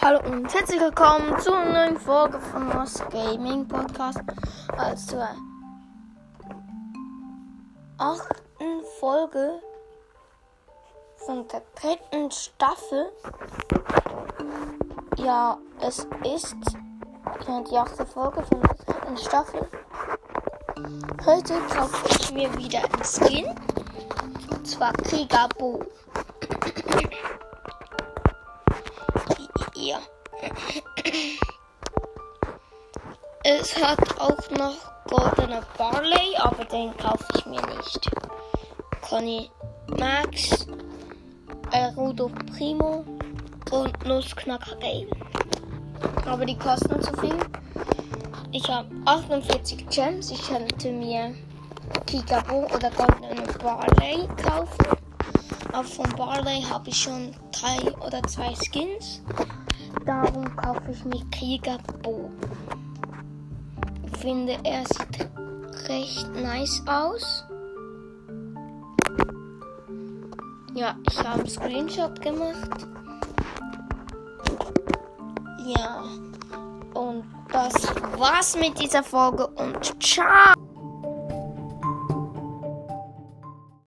Hallo und herzlich willkommen zu einer neuen Folge von Moss Gaming Podcast. Also zur achten Folge von der dritten Staffel. Ja, es ist die achte Folge von der dritten Staffel. Heute kaufe ich mir wieder ein Skin. Und zwar Kriegerbo. Ja. Es hat auch noch Goldener Barley, aber den kaufe ich mir nicht. Conny Max, El Rudo Primo und Nussknacker Game. Aber die kosten zu viel. Ich habe 48 Gems. Ich könnte mir Kikabo oder Goldene Barley kaufen. Aber von Barley habe ich schon drei oder zwei Skins. Darum kaufe ich mir Krieger Bo. Ich finde, er sieht recht nice aus. Ja, ich habe einen Screenshot gemacht. Ja, und das war's mit dieser Folge und ciao!